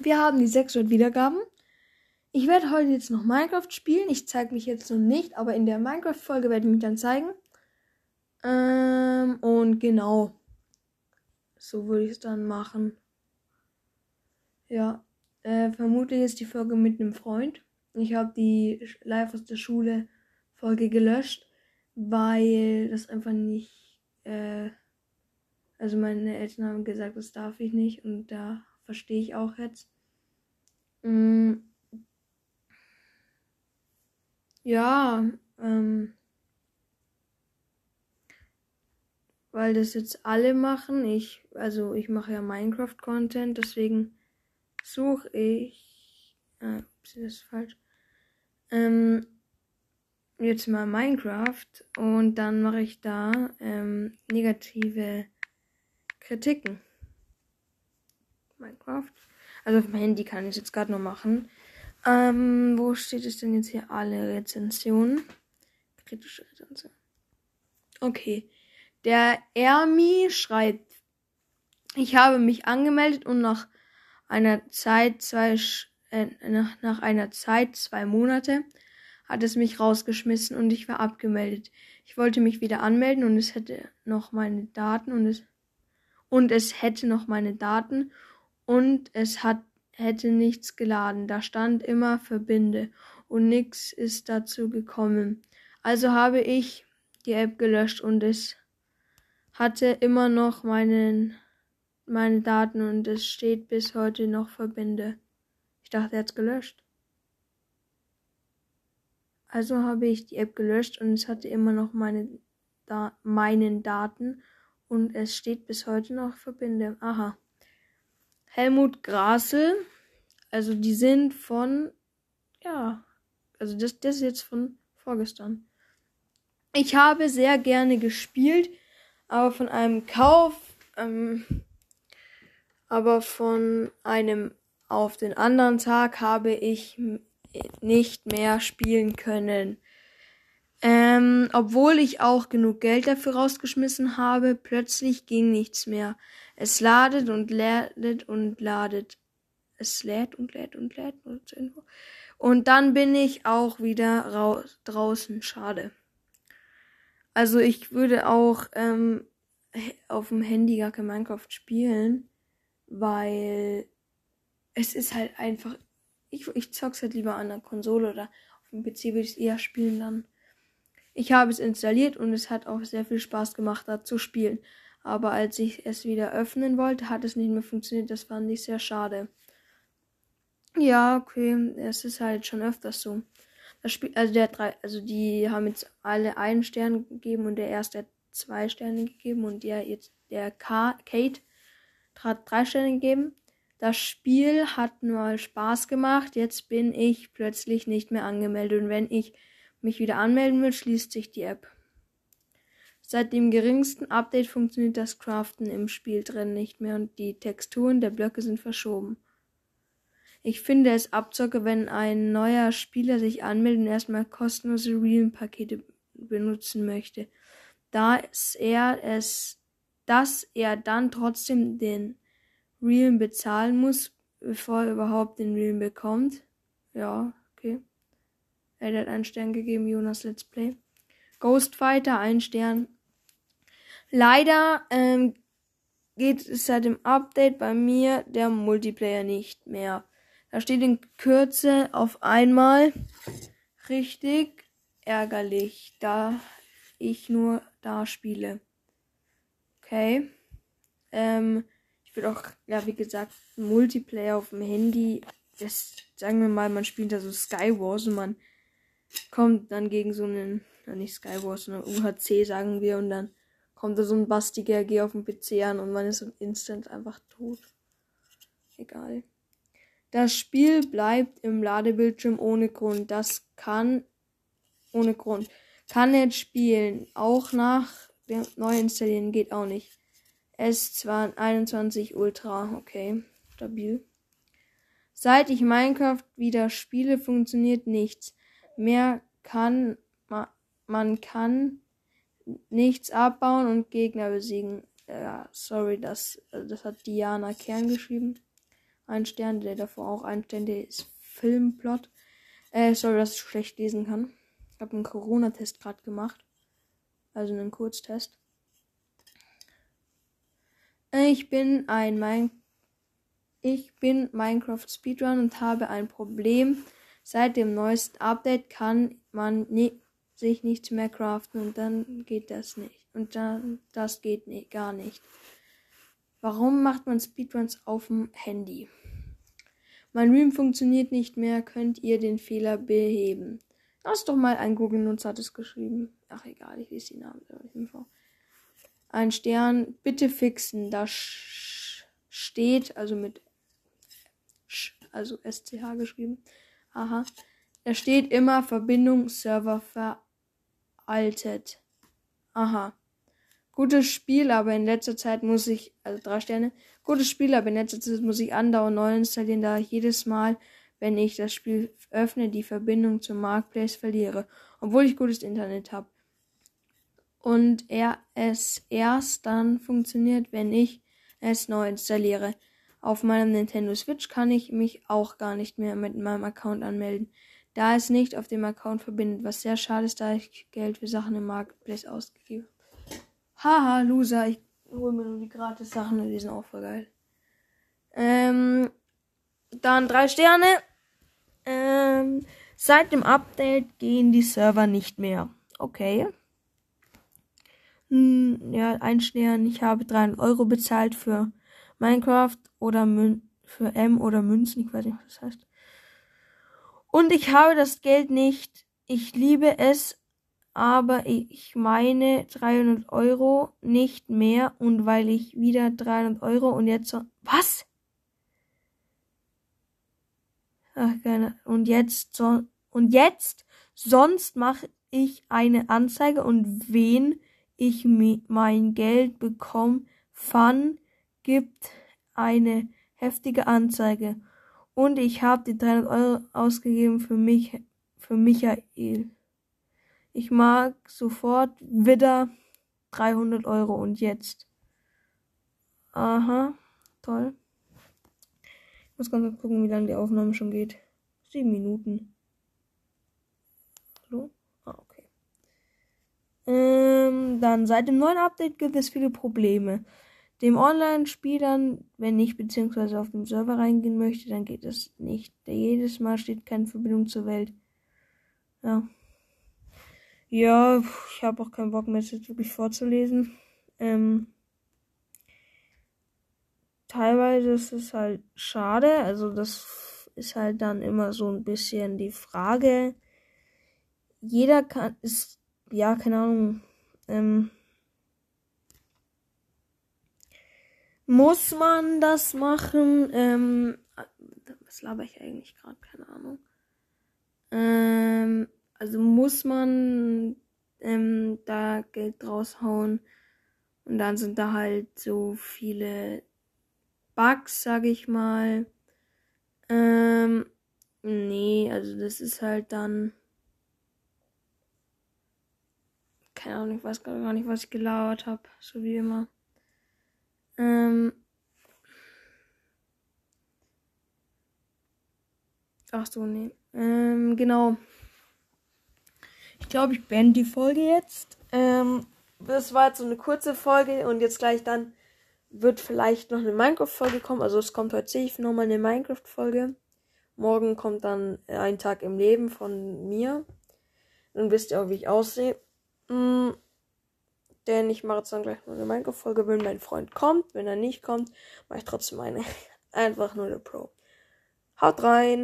Wir haben die 600 Wiedergaben. Ich werde heute jetzt noch Minecraft spielen. Ich zeige mich jetzt noch nicht, aber in der Minecraft-Folge werde ich mich dann zeigen. Ähm, und genau. So würde ich es dann machen. Ja. Äh, vermutlich ist die Folge mit einem Freund. Ich habe die Live aus der Schule Folge gelöscht, weil das einfach nicht. Äh, also meine Eltern haben gesagt, das darf ich nicht und da verstehe ich auch jetzt. Mm. Ja, ähm, weil das jetzt alle machen. Ich, also ich mache ja Minecraft-Content, deswegen suche ich. Äh, ups, das ist falsch. Ähm, jetzt mal Minecraft und dann mache ich da ähm, negative Kritiken. Minecraft. Also auf dem Handy kann ich es jetzt gerade noch machen. Ähm, wo steht es denn jetzt hier? Alle Rezensionen. Kritische Rezension. Okay. Der Ermi schreibt, ich habe mich angemeldet und nach einer Zeit zwei, äh, nach, nach einer Zeit zwei Monate hat es mich rausgeschmissen und ich war abgemeldet. Ich wollte mich wieder anmelden und es hätte noch meine Daten und es und es hätte noch meine Daten und es hat, hätte nichts geladen. Da stand immer Verbinde und nichts ist dazu gekommen. Also habe ich die App gelöscht und es hatte immer noch meinen, meine Daten und es steht bis heute noch Verbinde. Ich dachte, er hat's gelöscht. Also habe ich die App gelöscht und es hatte immer noch meine da meinen Daten und es steht bis heute noch Verbinde. Aha. Helmut Grasel. Also die sind von, ja, also das, das ist jetzt von vorgestern. Ich habe sehr gerne gespielt, aber von einem Kauf, ähm, aber von einem auf den anderen Tag habe ich nicht mehr spielen können. Ähm, obwohl ich auch genug Geld dafür rausgeschmissen habe, plötzlich ging nichts mehr. Es ladet und ladet und ladet. Es lädt und lädt und lädt. Und dann bin ich auch wieder raus, draußen. Schade. Also ich würde auch ähm, auf dem Handy gar kein Minecraft spielen, weil es ist halt einfach. Ich, ich zock's halt lieber an der Konsole oder auf dem PC würde ich eher spielen dann. Ich habe es installiert und es hat auch sehr viel Spaß gemacht, da zu spielen. Aber als ich es wieder öffnen wollte, hat es nicht mehr funktioniert. Das fand ich sehr schade. Ja, okay, es ist halt schon öfters so. Das Spiel, also der drei, also die haben jetzt alle einen Stern gegeben und der erste hat zwei Sterne gegeben und der jetzt der K, Kate hat drei Sterne gegeben. Das Spiel hat mal Spaß gemacht. Jetzt bin ich plötzlich nicht mehr angemeldet und wenn ich mich wieder anmelden will, schließt sich die App. Seit dem geringsten Update funktioniert das Craften im Spiel drin nicht mehr und die Texturen der Blöcke sind verschoben. Ich finde es abzocke, wenn ein neuer Spieler sich anmeldet und erstmal kostenlose Realm-Pakete benutzen möchte, da er es, dass er dann trotzdem den Realm bezahlen muss, bevor er überhaupt den Realm bekommt. Ja, okay. Er hat einen Stern gegeben, Jonas Let's Play. Ghostfighter, ein Stern. Leider ähm, geht es seit dem Update bei mir der Multiplayer nicht mehr. Da steht in Kürze auf einmal richtig ärgerlich, da ich nur da spiele. Okay. Ähm, ich will auch, ja, wie gesagt, Multiplayer auf dem Handy. Das, sagen wir mal, man spielt da so Skywars und man kommt dann gegen so einen, ja nicht Skywars, sondern UHC sagen wir und dann kommt da so ein bastiger G auf dem PC an und man ist instant einfach tot. Egal. Das Spiel bleibt im Ladebildschirm ohne Grund. Das kann ohne Grund. Kann nicht spielen. Auch nach dem Neuinstallieren geht auch nicht. S21 Ultra. Okay. Stabil. Seit ich Minecraft wieder spiele, funktioniert nichts mehr kann man kann nichts abbauen und Gegner besiegen. Ja, sorry, das, das hat Diana Kern geschrieben. Ein Stern, der davor auch ein Stern, der ist Filmplot. Äh, sorry, dass ich schlecht lesen kann. Ich habe einen Corona-Test gerade gemacht. Also einen Kurztest. Ich bin ein mein ich bin Minecraft Speedrun und habe ein Problem. Seit dem neuesten Update kann man ni sich nichts mehr craften und dann geht das nicht. Und dann das geht nicht, gar nicht. Warum macht man Speedruns auf dem Handy? Mein Ream funktioniert nicht mehr. Könnt ihr den Fehler beheben? Lass doch mal ein Google-Nutzer hat es geschrieben. Ach egal, ich lese die Namen. Ein Stern, bitte fixen. Da steht, also mit Sch, also SCH geschrieben. Aha. Da steht immer Verbindung Server veraltet. Aha. Gutes Spiel, aber in letzter Zeit muss ich, also drei Sterne, gutes Spiel, aber in letzter Zeit muss ich andauernd neu installieren, da ich jedes Mal, wenn ich das Spiel öffne, die Verbindung zum Marketplace verliere, obwohl ich gutes Internet habe. Und er es erst dann funktioniert, wenn ich es neu installiere. Auf meinem Nintendo Switch kann ich mich auch gar nicht mehr mit meinem Account anmelden, da es nicht auf dem Account verbindet, was sehr schade ist, da ich Geld für Sachen im Marketplace ausgegeben habe. Haha, Loser, ich hole mir nur die gratis Sachen und die sind auch voll geil. Ähm, dann drei Sterne. Ähm, seit dem Update gehen die Server nicht mehr. Okay. Hm, ja, ein Stern. Ich habe 300 Euro bezahlt für Minecraft oder Mün für M oder Münzen. Ich weiß nicht, was das heißt. Und ich habe das Geld nicht. Ich liebe es, aber ich meine 300 Euro nicht mehr und weil ich wieder 300 Euro und jetzt so, was? Ach, keine, und jetzt so, und jetzt, sonst mache ich eine Anzeige und wen ich mein Geld bekomme, Fun gibt eine heftige Anzeige. Und ich habe die 300 Euro ausgegeben für mich, für Michael. Ich mag sofort wieder 300 Euro und jetzt. Aha, toll. Ich muss ganz kurz gucken, wie lange die Aufnahme schon geht. Sieben Minuten. Hallo? Ah, okay. Ähm, dann seit dem neuen Update gibt es viele Probleme. Dem Online-Spielern, wenn ich beziehungsweise auf dem Server reingehen möchte, dann geht das nicht. Jedes Mal steht keine Verbindung zur Welt. Ja. Ja, ich habe auch keinen Bock mehr, es jetzt wirklich vorzulesen. Ähm, teilweise ist es halt schade. Also das ist halt dann immer so ein bisschen die Frage. Jeder kann, ist, ja, keine Ahnung, ähm, muss man das machen? Ähm, was laber ich eigentlich gerade? Keine Ahnung. Ähm, also muss man ähm, da Geld raushauen. Und dann sind da halt so viele Bugs, sag ich mal. Ähm, nee, also das ist halt dann. Keine Ahnung, ich weiß gar nicht, was ich gelauert habe. So wie immer. Ähm. Ach so, nee. Ähm, genau. Ich glaube, ich beende die Folge jetzt. Ähm, das war jetzt so eine kurze Folge und jetzt gleich dann wird vielleicht noch eine Minecraft-Folge kommen. Also es kommt heute safe nochmal eine Minecraft-Folge. Morgen kommt dann ein Tag im Leben von mir. Dann wisst ihr auch, wie ich aussehe. Mm, denn ich mache jetzt dann gleich noch eine Minecraft-Folge, wenn mein Freund kommt. Wenn er nicht kommt, mache ich trotzdem eine. Einfach nur der Pro. Haut rein!